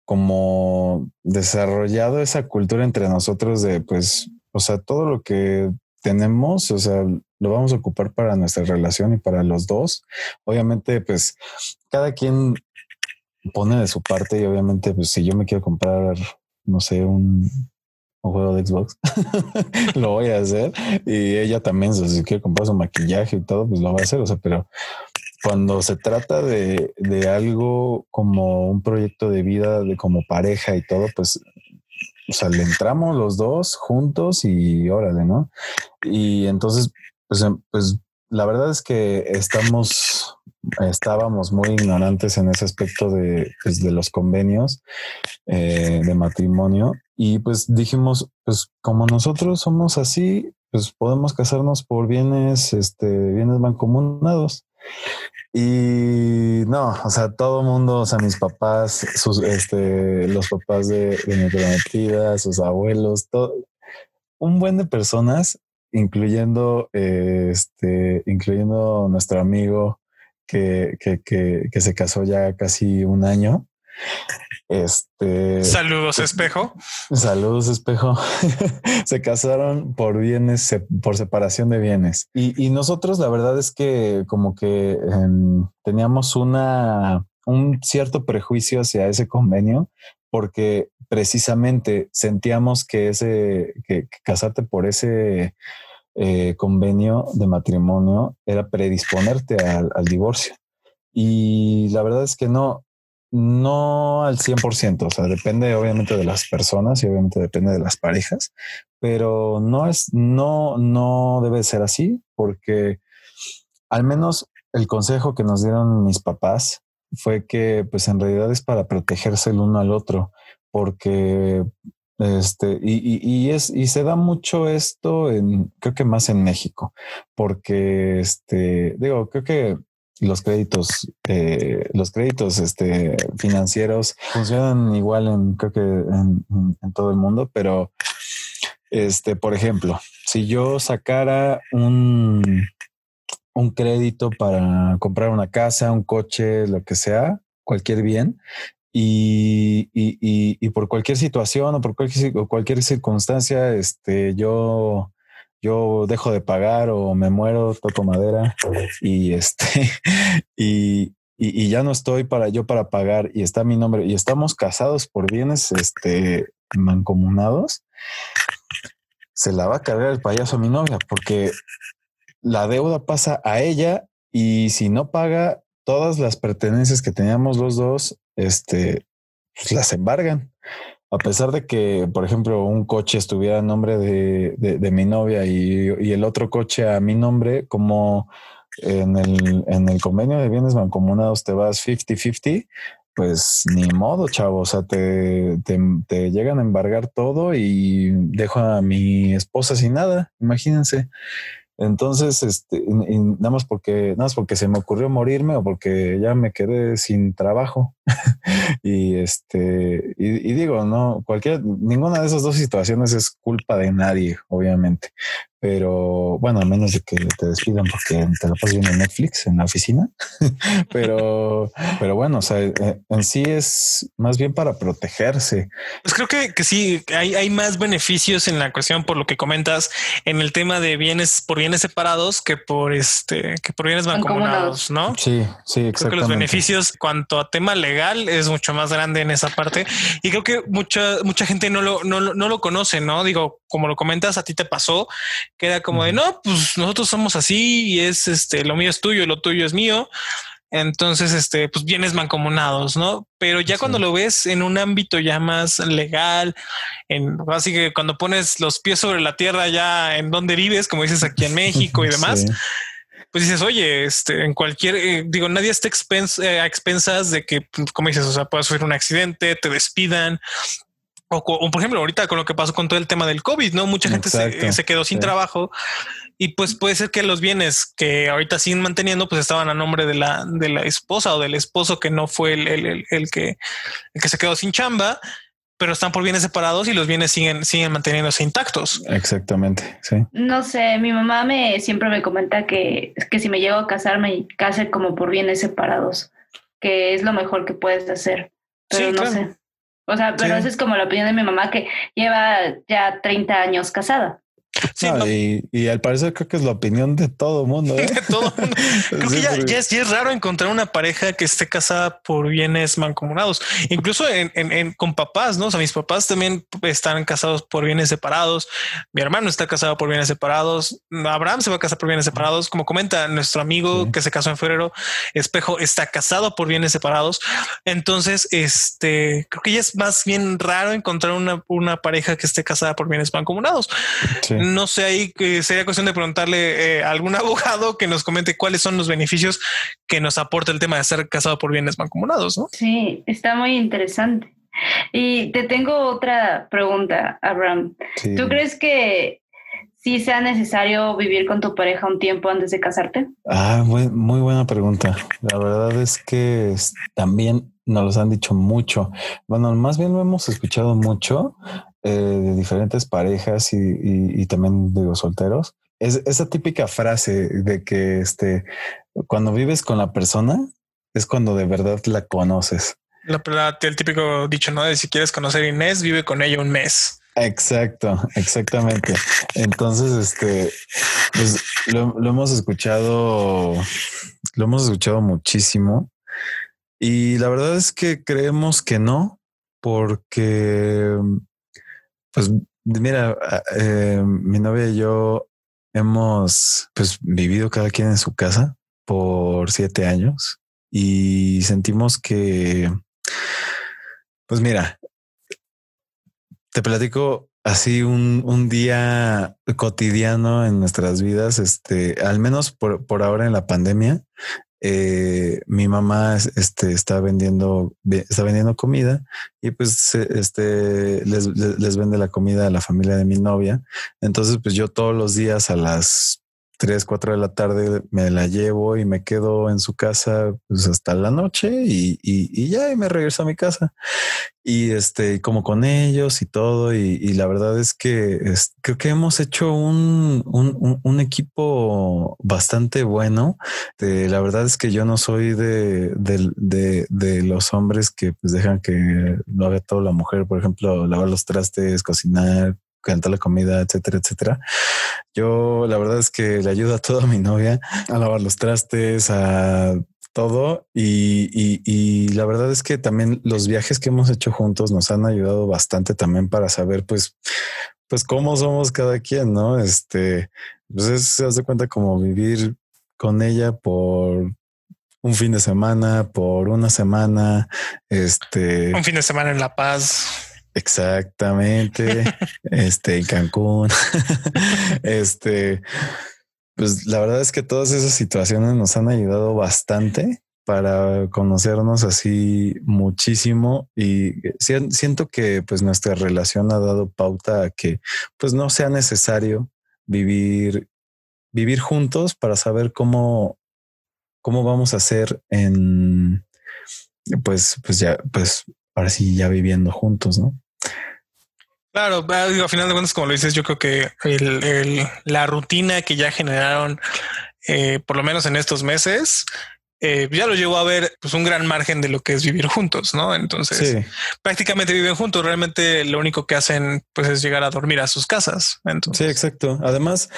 como desarrollado esa cultura entre nosotros de, pues, o sea, todo lo que tenemos, o sea, lo vamos a ocupar para nuestra relación y para los dos. Obviamente, pues, cada quien pone de su parte y obviamente, pues, si yo me quiero comprar, no sé, un, juego de Xbox, (laughs) lo voy a hacer. Y ella también, si quiere comprar su maquillaje y todo, pues lo va a hacer. O sea, pero cuando se trata de, de algo como un proyecto de vida, de como pareja y todo, pues o sea, le entramos los dos juntos y órale, ¿no? Y entonces, pues, em, pues la verdad es que estamos, estábamos muy ignorantes en ese aspecto de, pues, de los convenios eh, de matrimonio y pues dijimos, pues como nosotros somos así, pues podemos casarnos por bienes, este, bienes mancomunados. Y no, o sea, todo el mundo, o sea, mis papás, sus, este, los papás de, mi prometida, sus abuelos, todo, un buen de personas, incluyendo, este, incluyendo nuestro amigo que, que, que, que se casó ya casi un año. Este. Saludos, espejo. Saludos, espejo. (laughs) se casaron por bienes, por separación de bienes. Y, nosotros, la verdad es que, como que em, teníamos una, un cierto prejuicio hacia ese convenio, porque precisamente sentíamos que ese, que, casarte por ese eh, convenio de matrimonio era predisponerte al, al divorcio. Y la verdad es que no, no al 100%, o sea, depende obviamente de las personas y obviamente depende de las parejas, pero no es, no, no debe ser así porque al menos el consejo que nos dieron mis papás fue que pues en realidad es para protegerse el uno al otro, porque este, y, y, es, y se da mucho esto en, creo que más en México, porque este, digo, creo que los créditos, eh, los créditos este, financieros funcionan igual en, creo que en, todo el mundo, pero este, por ejemplo, si yo sacara un, un crédito para comprar una casa, un coche, lo que sea, cualquier bien, y, y, y, por cualquier situación o por cualquier, cualquier circunstancia, este, yo yo dejo de pagar o me muero, toco madera y este, (laughs) y, y, ya no estoy para yo para pagar y está mi nombre. Y estamos casados por bienes este, mancomunados, se la va a cargar el payaso a mi novia porque la deuda pasa a ella y si no paga todas las pertenencias que teníamos los dos, este, pues las embargan a pesar de que, por ejemplo, un coche estuviera a nombre de, mi novia y, el otro coche a mi nombre, como en el, en el convenio de bienes mancomunados te vas 50-50, pues ni modo, chavo. O sea, te, te, llegan a embargar todo y dejo a mi esposa sin nada. Imagínense. Entonces, este, nada más porque, nada más porque se me ocurrió morirme o porque ya me quedé sin trabajo. (laughs) y este, y, digo, no, cualquier, ninguna de esas dos situaciones es culpa de nadie, obviamente. Pero bueno, a menos de que te despidan porque te lo pasas viendo en Netflix en la oficina. (laughs) pero, pero bueno, o sea, eh, en sí es más bien para protegerse. Pues creo que, que sí, hay, hay más beneficios en la cuestión por lo que comentas en el tema de bienes por bienes separados que por este, que por bienes mancomunados, ¿no? Sí, sí, exactamente. Creo que los beneficios cuanto a tema legal es mucho más grande en esa parte y creo que mucha, mucha gente no lo, no, no lo conoce, ¿no? Digo, como lo comentas, a ti te pasó que era como de no, pues nosotros somos así y es este lo mío es tuyo, lo tuyo es mío. Entonces, este, pues bienes mancomunados, ¿no? Pero ya cuando lo ves en un ámbito ya más legal, en así que cuando pones los pies sobre la tierra ya en donde vives, como dices aquí en (laughs) México y demás, pues dices, oye, este, en cualquier, eh, digo, nadie está eh, a expensas de que, pues, como dices, o sea, pueda sufrir un accidente, te despidan, o, por ejemplo, ahorita con lo que pasó con todo el tema del COVID, ¿no? Mucha gente se, quedó sin trabajo y pues puede ser que los bienes que ahorita siguen manteniendo pues estaban a nombre de la, de la esposa o del esposo que no fue el, el, el, que, el que se quedó sin chamba, pero están por bienes separados y los bienes siguen, siguen manteniéndose intactos. Exactamente, sí. No sé, mi mamá me siempre me comenta que, que si me llego a casar me case como por bienes separados, que es lo mejor que puedes hacer, pero no sé. O sea, pero esa es como la opinión de mi mamá que lleva ya 30 años casada. Y, al parecer creo que es la opinión de todo mundo. ¿eh? (laughs) todo mundo. (laughs) Creo que ya, es, raro encontrar una pareja que esté casada por bienes mancomunados, incluso en, en, con papás, ¿no? O sea, mis papás también están casados por bienes separados. Mi hermano está casado por bienes separados. Abraham se va a casar por bienes separados. Como comenta nuestro amigo que se casó en febrero, Espejo está casado por bienes separados. Entonces, este creo que ya es más bien raro encontrar una, una pareja que esté casada por bienes mancomunados. Sí no sé ahí sería cuestión de preguntarle eh, a algún (laughs) abogado que nos comente cuáles son los beneficios que nos aporta el tema de ser casado por bienes mancomunados, ¿no? Sí, está muy interesante. Y te tengo otra pregunta, Abraham. ¿Tú crees que sí sea necesario vivir con tu pareja un tiempo antes de casarte? Ah, muy, muy buena pregunta. La verdad es que también nos los han dicho mucho. Bueno, más bien lo hemos escuchado mucho eh, de diferentes parejas y, también digo solteros. Es esa típica frase de que este, cuando vives con la persona es cuando de verdad la conoces. La, el típico dicho, ¿no? De si quieres conocer a Inés, vive con ella un mes. Exacto, exactamente. Entonces, este, pues lo, lo hemos escuchado, lo hemos escuchado muchísimo. Y la verdad es que creemos que no, porque pues mira, eh, mi novia y yo hemos pues vivido cada quien en su casa por siete años y sentimos que, pues mira, te platico así un, un, día cotidiano en nuestras vidas, este, al menos por, por ahora en la pandemia, eh, mi mamá este, está vendiendo, está vendiendo comida y pues este, les, les, vende la comida a la familia de mi novia. Entonces, pues yo todos los días a las 3, 4 de la tarde me la llevo y me quedo en su casa pues hasta la noche y, y, ya y me regreso a mi casa. Y este como con ellos y todo y, la verdad es que creo que hemos hecho un, un, equipo bastante bueno. La verdad es que yo no soy de, de, de, los hombres que pues dejan que lo haga toda la mujer por ejemplo lavar los trastes cocinar cantar la comida, etcétera, etcétera. Yo la verdad es que le ayudo a toda mi novia a lavar los trastes, a todo. Y, la verdad es que también los viajes que hemos hecho juntos nos han ayudado bastante también para saber, pues, pues cómo somos cada quien, ¿no? Este, pues se hace cuenta como vivir con ella por un fin de semana, por una semana, este... Un fin de semana en La Paz. Exactamente. este, en Cancún. (laughs) este, pues la verdad es que todas esas situaciones nos han ayudado bastante para conocernos así muchísimo y siento que pues nuestra relación ha dado pauta a que pues no sea necesario vivir vivir juntos para saber cómo, cómo vamos a hacer en, pues, pues ya, pues ahora sí, ya viviendo juntos, ¿no? Claro, digo, a final de cuentas, como lo dices, yo creo que la rutina que ya generaron, eh, por lo menos en estos meses, eh, ya lo llevó a ver pues un gran margen de lo que es vivir juntos, ¿no? Entonces, Sí, prácticamente viven juntos. Realmente lo único que hacen pues es llegar a dormir a sus casas. sí, Entonces, exacto. Además,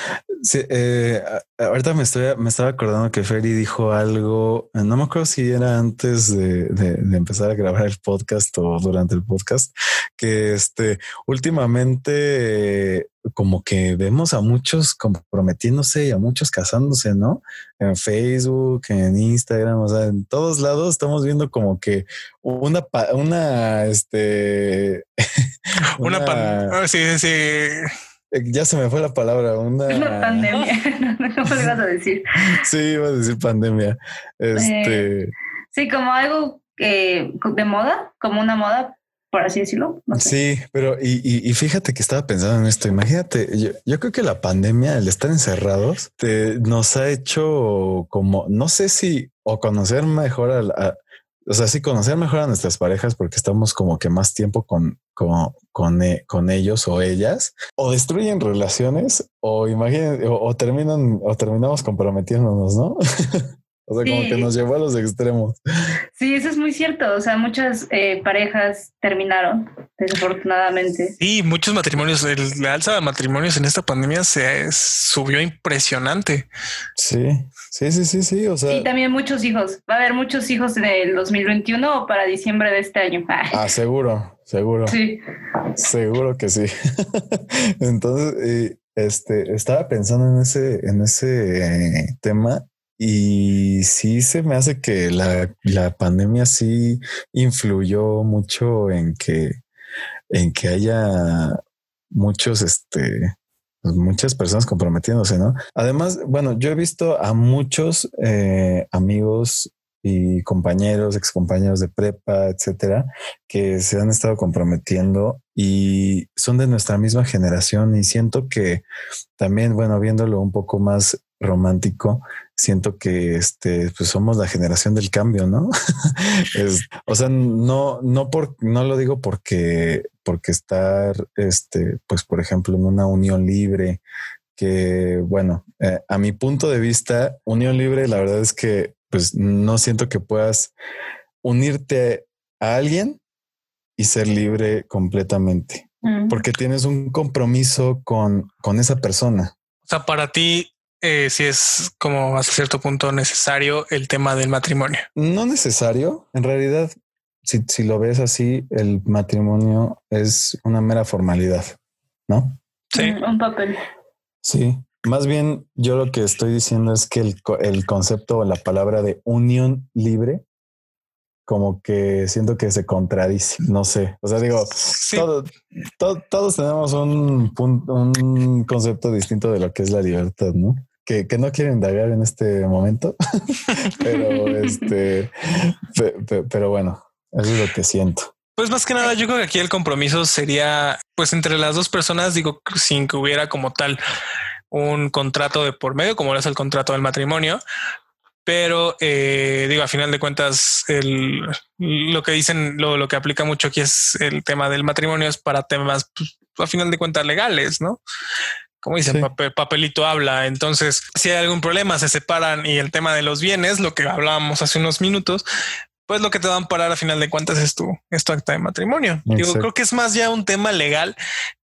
sí, eh, ahorita me estoy, me estaba acordando que Ferry dijo algo, eh, no me acuerdo si era antes de, de- de empezar a grabar el podcast o durante el podcast, que este últimamente como que vemos a muchos comprometiéndose y a muchos casándose, ¿no? En Facebook, en Instagram, o sea, en todos lados estamos viendo como que una, pa- una, este, (laughs) una, pan- ah, sí, sí, sí. eh, ya se me fue la palabra, una, (laughs) Una pandemia. (laughs) ¿Cómo le ibas a decir? Sí, iba a decir pandemia. Este, Sí, como algo eh, de moda, como una moda, por así decirlo. Sí, pero y, fíjate que estaba pensando en esto. Imagínate, yo, creo que la pandemia, el estar encerrados, te- nos ha hecho como, no sé si o conocer mejor a, la- o sea, sí conocer mejor a nuestras parejas porque estamos como que más tiempo con, con, con, e- ellos o ellas, o destruyen relaciones, o imaginen, o terminan, o terminamos comprometiéndonos, ¿no? (laughs) o sea, como que nos llevó a los extremos. Sí, eso es muy cierto. O sea, muchas eh, parejas terminaron, desafortunadamente. Sí, muchos matrimonios, el, la alza de matrimonios en esta pandemia se subió impresionante. Sí, sí, sí, sí, sí. O sea, Y también muchos hijos. Va a haber muchos hijos en el 2021 o para diciembre de este año. ah, seguro, seguro, Sí. seguro que sí. (laughs) Entonces, este, estaba pensando en ese, en ese eh, tema y sí se me hace que la, la pandemia sí influyó mucho en que, en que haya muchos, este, pues, muchas personas comprometiéndose, ¿no? Además, bueno, yo he visto a muchos eh, amigos y compañeros, excompañeros de prepa, etcétera, que se han estado comprometiendo y son de nuestra misma generación y siento que también, bueno, viéndolo un poco más romántico, siento que este, pues somos la generación del cambio, ¿no? (laughs) Es- o sea, no, no por, no lo digo porque, porque estar, este, pues, por ejemplo, en una unión libre, que bueno, eh, a mi punto de vista, unión libre, la verdad es que, pues, no siento que puedas unirte a alguien y ser libre completamente, Mm. porque tienes un compromiso con, con esa persona. O sea, para ti, eh, sí es como hasta cierto punto necesario el tema del matrimonio. No necesario, en realidad, si, si lo ves así, el matrimonio es una mera formalidad, ¿no? Sí. Un papel. Sí, más bien yo lo que estoy diciendo es que el, co- el concepto o la palabra de unión libre, como que siento que se contradice, no sé, o sea, digo, Sí. todo- to- todos tenemos un, pun- un concepto distinto de lo que es la libertad, ¿no? Que, no quiero indagar en este momento, (laughs) pero este, pe- pe- pero bueno, eso es lo que siento. Pues más que nada, yo creo que aquí el compromiso sería pues entre las dos personas, digo, sin que hubiera como tal un contrato de por medio, como es el contrato del matrimonio. Pero eh, digo, a final de cuentas, lo que dicen, lo, lo que aplica mucho aquí es el tema del matrimonio es para temas, pues, a final de cuentas, legales, ¿no? Como dicen, Sí. papel- papelito habla. Entonces, si hay algún problema, se separan y el tema de los bienes, lo que hablábamos hace unos minutos, pues lo que te va a amparar a final de cuentas es tu, es tu acta de matrimonio. Digo, Exacto. creo que es más ya un tema legal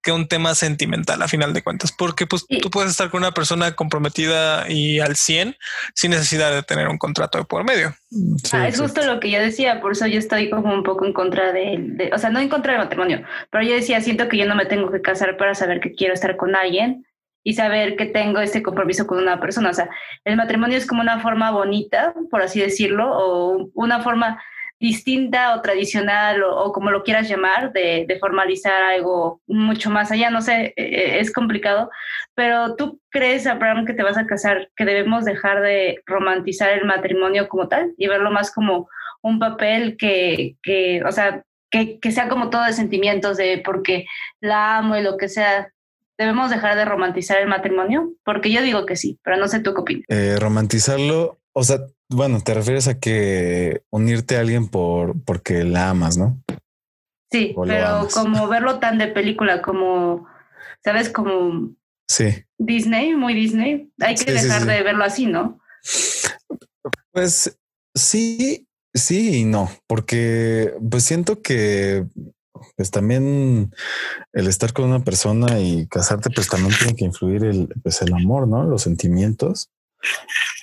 que un tema sentimental a final de cuentas, porque pues tú puedes estar con una persona comprometida y al 100 sin necesidad de tener un contrato de por medio. Sí, Ah, es justo lo que yo decía, por eso yo estoy como un poco en contra de, de- o sea, no en contra del matrimonio, pero yo decía, siento que yo no me tengo que casar para saber que quiero estar con alguien y saber que tengo este compromiso con una persona. O sea, el matrimonio es como una forma bonita, por así decirlo, o una forma distinta o tradicional o, como lo quieras llamar, de, de formalizar algo mucho más allá. No sé, eh, es complicado, pero tú crees, Abraham, que te vas a casar, que debemos dejar de romantizar el matrimonio como tal y verlo más como un papel que, que o sea, que, que sea como todo de sentimientos, de porque la amo y lo que sea. Debemos dejar de romantizar el matrimonio? Porque yo digo que sí, pero no sé tú qué opinas. Eh, romantizarlo, o sea, bueno, te refieres a que unirte a alguien por porque la amas, ¿no? Sí, O pero como (laughs) verlo tan de película, como, ¿sabes? Como Sí. Disney, muy Disney. Hay que Sí, sí, dejar sí. de verlo así, ¿no? Pues sí, sí y no, porque pues siento que pues también el estar con una persona y casarte pues también tiene que influir el, pues, el amor, ¿no? Los sentimientos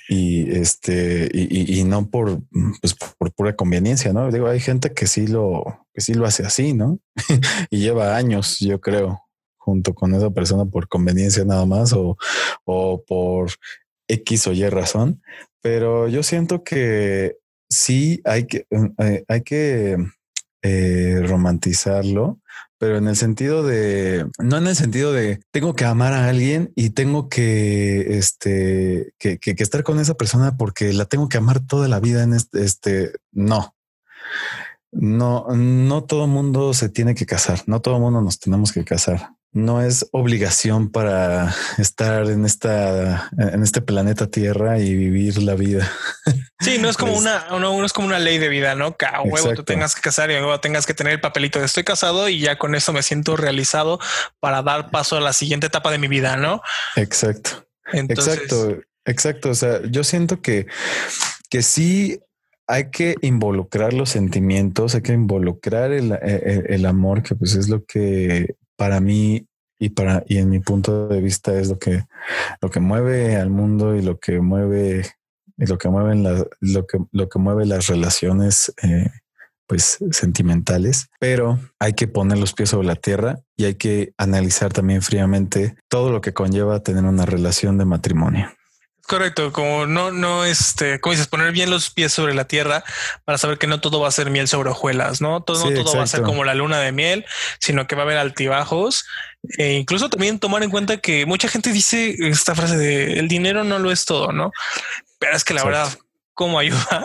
y este y, y- no por pues por pura conveniencia, ¿no? Digo, hay gente que sí lo que sí lo hace así, ¿no? (laughs) y lleva años, yo creo, junto con esa persona por conveniencia nada más o, o por X o Y razón. Pero yo siento que sí hay que, eh, hay que eh, romantizarlo, pero en el sentido de, no en el sentido de tengo que amar a alguien y tengo que, este, que, que- estar con esa persona porque la tengo que amar toda la vida en este, este, no. No, no todo mundo se tiene que casar, no todo mundo nos tenemos que casar. No es obligación para estar en esta, en este planeta Tierra y vivir la vida. Sí, no es como Pues- una, no, no es como una ley de vida, ¿no? Que a huevo Exacto. tú tengas que casar y a huevo tengas que tener el papelito de estoy casado y ya con eso me siento realizado para dar paso a la siguiente etapa de mi vida, ¿no? Exacto. Entonces, Exacto, exacto. O sea, yo siento que, que sí hay que involucrar los sentimientos, hay que involucrar el, el- el amor, que pues es lo que para mí y para y en mi punto de vista es lo que lo que mueve al mundo y lo que mueve y lo que mueven las lo que lo que mueve las relaciones eh, pues sentimentales, pero hay que poner los pies sobre la tierra y hay que analizar también fríamente todo lo que conlleva tener una relación de matrimonio. Correcto, como no, no, este, como dices, poner bien los pies sobre la tierra para saber que no todo va a ser miel sobre hojuelas, ¿no? Todo, Sí, no todo va a ser como la luna de miel, sino que va a haber altibajos. E incluso también tomar en cuenta que mucha gente dice esta frase de el dinero no lo es todo, ¿no? Pero es que la Exacto. verdad, ¿cómo ayuda?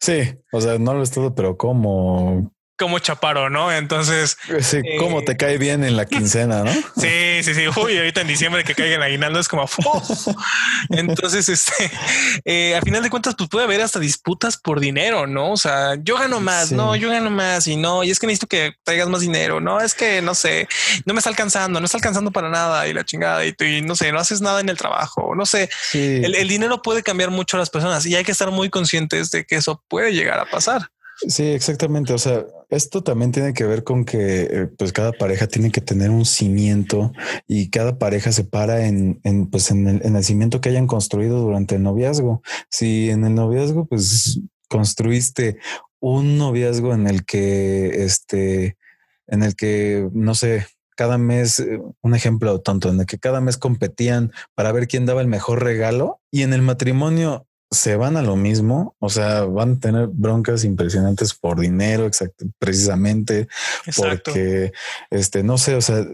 Sí, o sea, no lo es todo, pero como, Como chaparo, ¿no? Entonces, sí, Eh. cómo te cae bien en la quincena, ¿no? (laughs) Sí, sí, sí. Uy, ahorita en diciembre que caigan aguinaldo es como. ¡fu! Entonces, este, eh, al final de cuentas, pues puede haber hasta disputas por dinero, ¿no? O sea, yo gano más, Sí. no, yo gano más y no, y es que necesito que traigas más dinero, no, es que no sé, no me está alcanzando, no está alcanzando para nada y la chingada y, tú, y no sé, no haces nada en el trabajo, no sé. Sí, El, el dinero puede cambiar mucho a las personas y hay que estar muy conscientes de que eso puede llegar a pasar. sí, exactamente. O sea, esto también tiene que ver con que eh, pues cada pareja tiene que tener un cimiento y cada pareja se para en, en, pues en el, en el cimiento que hayan construido durante el noviazgo. Si en el noviazgo pues construiste un noviazgo en el que este, en el que no sé, cada mes, eh, un ejemplo tonto, en el que cada mes competían para ver quién daba el mejor regalo y en el matrimonio se van a lo mismo, o sea, van a tener broncas impresionantes por dinero, exacto, precisamente Exacto. porque este no sé, o sea,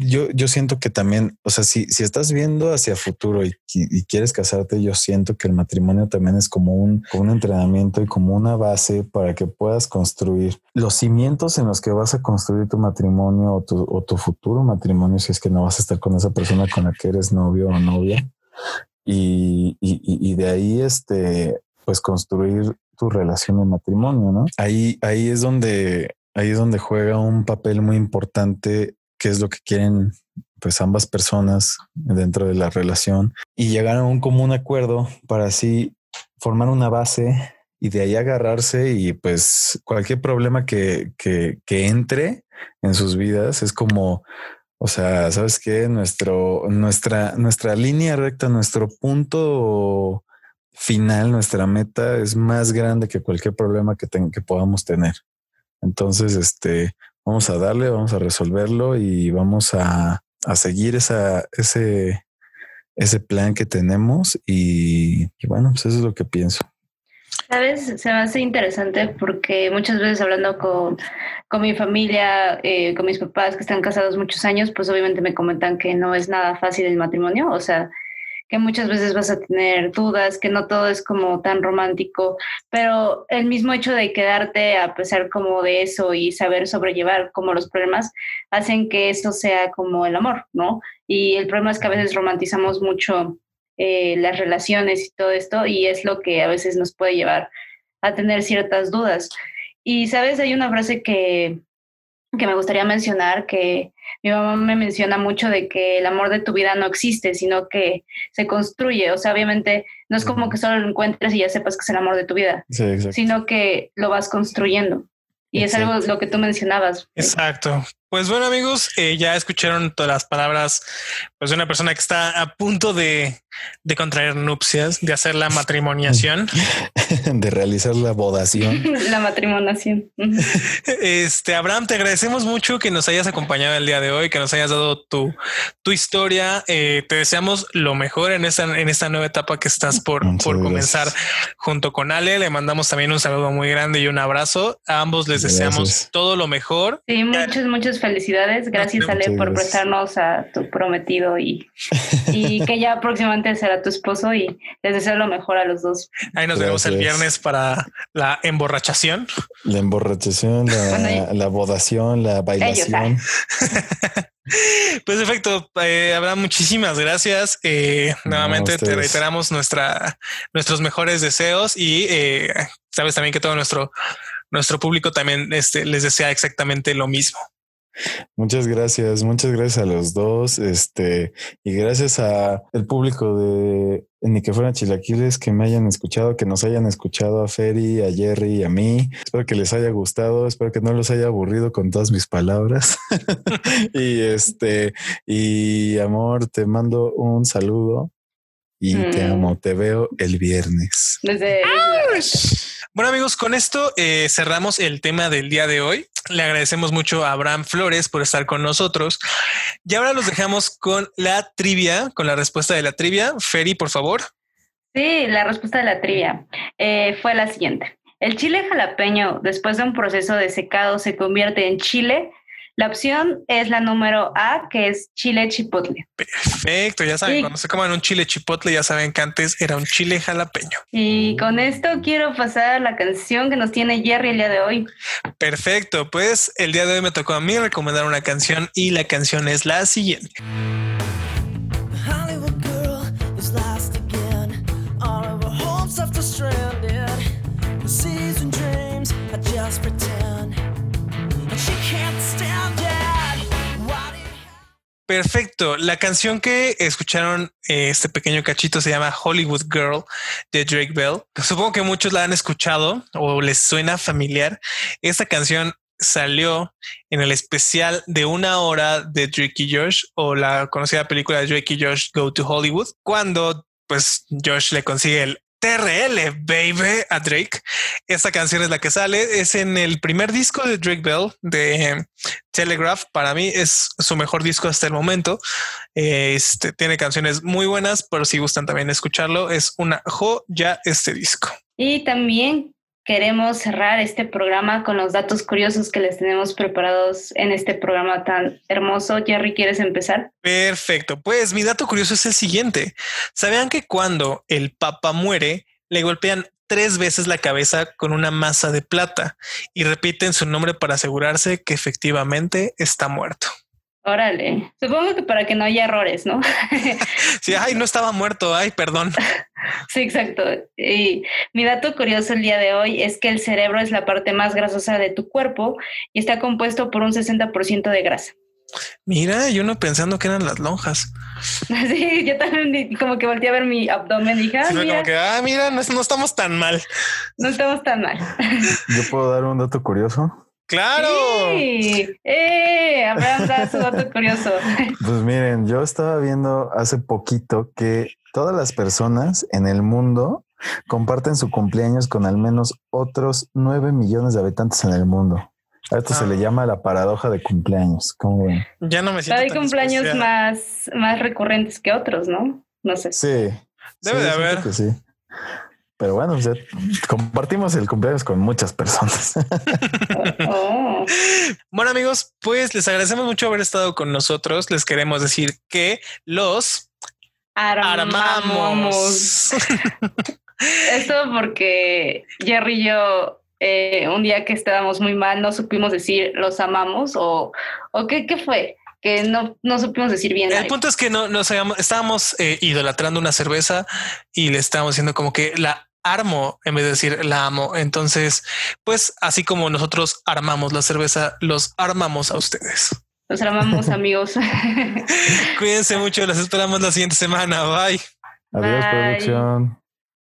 yo, yo siento que también, o sea, si, si estás viendo hacia futuro y, y- y quieres casarte, yo siento que el matrimonio también es como un, como un entrenamiento y como una base para que puedas construir los cimientos en los que vas a construir tu matrimonio o tu, o tu futuro matrimonio, si es que no vas a estar con esa persona con la que eres novio o novia. Y, y- y- de ahí, este, pues construir tu relación de matrimonio, ¿no? Ahí, ahí es donde, ahí es donde juega un papel muy importante, que es lo que quieren pues ambas personas dentro de la relación y llegar a un común acuerdo para así formar una base y de ahí agarrarse y pues cualquier problema que, que entre en sus vidas es como, o sea, ¿sabes qué? Nuestro, nuestra, nuestra línea recta, nuestro punto final, nuestra meta es más grande que cualquier problema que, ten- que podamos tener. Entonces, este, vamos a darle, vamos a resolverlo y vamos a, a seguir esa, ese, ese plan que tenemos. Y, y bueno, pues eso es lo que pienso. Sabes, se me hace interesante porque muchas veces hablando con, con mi familia, eh, con mis papás que están casados muchos años, pues obviamente me comentan que no es nada fácil el matrimonio, o sea, que muchas veces vas a tener dudas, que no todo es como tan romántico, pero el mismo hecho de quedarte a pesar como de eso y saber sobrellevar como los problemas hacen que eso sea como el amor, ¿no? Y el problema es que a veces romantizamos mucho eh, las relaciones y todo esto y es lo que a veces nos puede llevar a tener ciertas dudas. Y sabes, hay una frase que, que me gustaría mencionar, que mi mamá me menciona mucho de que el amor de tu vida no existe, sino que se construye. O sea, obviamente no es como que solo lo encuentres y ya sepas que es el amor de tu vida, sino que lo vas construyendo. Y es algo lo que tú mencionabas. Exacto. Pues bueno, amigos, eh, ya escucharon todas las palabras pues, de una persona que está a punto de, de contraer nupcias, de hacer la matrimoniación, (laughs) de realizar la bodación, (laughs) la matrimoniación. Este Abraham, te agradecemos mucho que nos hayas acompañado el día de hoy, que nos hayas dado tu, tu historia. Eh, te deseamos lo mejor en esta, en esta nueva etapa que estás por, por comenzar junto con Ale. Le mandamos también un saludo muy grande y un abrazo. A ambos les deseamos todo lo mejor. Sí, muchos, muchos felicidades. Gracias, Ale, por prestarnos a tu prometido y, y que ya (laughs) próximamente será tu esposo y les deseo lo mejor a los dos. Ahí nos vemos el viernes para la emborrachación. La emborrachación, la, (laughs) la bodación, la bailación. (laughs) Pues perfecto, eh, Abraham, muchísimas gracias. Eh, nuevamente te reiteramos nuestra, nuestros mejores deseos y eh, sabes también que todo nuestro, nuestro público también este, les desea exactamente lo mismo. Muchas gracias, muchas gracias a los dos, este, y gracias a el público de Ni que fueran chilaquiles que me hayan escuchado, que nos hayan escuchado a Ferry, a Jerry y a mí. Espero que les haya gustado, espero que no los haya aburrido con todas mis palabras. (laughs) y este, y amor, te mando un saludo y te mm. amo, te veo el viernes. Desde... Bueno amigos, con esto eh, cerramos el tema del día de hoy. Le agradecemos mucho a Abraham Flores por estar con nosotros. Y ahora los dejamos con la trivia, con la respuesta de la trivia. Ferry, por favor. Sí, la respuesta de la trivia eh, fue la siguiente. El chile jalapeño, después de un proceso de secado, se convierte en chile la opción es la número A, que es chile chipotle. Perfecto, ya saben, cuando se coman un chile chipotle, ya saben que antes era un chile jalapeño. Y con esto quiero pasar a la canción que nos tiene Jerry el día de hoy. Perfecto, pues el día de hoy me tocó a mí recomendar una canción y la canción es la siguiente. Perfecto. La canción que escucharon eh, este pequeño cachito se llama Hollywood Girl de Drake Bell. Supongo que muchos la han escuchado o les suena familiar. Esta canción salió en el especial de una hora de Drake y Josh o la conocida película de Drake y Josh Go to Hollywood, cuando pues Josh le consigue el TRL, baby, a Drake. Esta canción es la que sale. Es en el primer disco de Drake Bell de Telegraph. Para mí es su mejor disco hasta el momento. Este tiene canciones muy buenas, pero si gustan también escucharlo, es una joya este disco. Y también queremos cerrar este programa con los datos curiosos que les tenemos preparados en este programa tan hermoso. Jerry, ¿quieres empezar? Perfecto. Pues mi dato curioso es el siguiente. ¿Sabían que cuando el Papa muere, le golpean tres veces la cabeza con una masa de plata y repiten su nombre para asegurarse que efectivamente está muerto? Órale. Supongo que para que no haya errores, ¿no? (laughs) sí, ay, no estaba muerto, ay, perdón. (laughs) Sí, exacto. Y mi dato curioso el día de hoy es que el cerebro es la parte más grasosa de tu cuerpo y está compuesto por un 60% de grasa. Mira, yo no pensando que eran las lonjas. (laughs) Sí, yo también como que volteé a ver mi abdomen y dije, ah, mira. como que, ah, mira, no, no estamos tan mal. No estamos tan mal. Yo puedo dar un dato curioso. Claro. Sí. Eh, Abraham su dato curioso. (laughs) Pues miren, yo estaba viendo hace poquito que todas las personas en el mundo comparten su cumpleaños con al menos otros 9 millones de habitantes en el mundo. A esto se le ah. llama la paradoja de cumpleaños. ¿Cómo ven? Ya no me siento. Hay cumpleaños más, más recurrentes que otros, ¿no? No sé. Sí. Debe de haber. sí. Pero bueno, compartimos el cumpleaños con muchas personas. (laughs) Bueno, amigos, pues les agradecemos mucho haber estado con nosotros. Les queremos decir que los armamos. (laughs) Esto porque Jerry y yo eh, un día que estábamos muy mal no supimos decir los amamos o, o qué, qué fue que no, no supimos decir bien. El punto es que no nos estábamos eh, idolatrando una cerveza y le estábamos diciendo como que la armo en vez de decir la amo. Entonces, pues así como nosotros armamos la cerveza, los armamos a ustedes. Los armamos (laughs) amigos. Cuídense mucho, las esperamos la siguiente semana. Bye. Adiós, Bye. producción.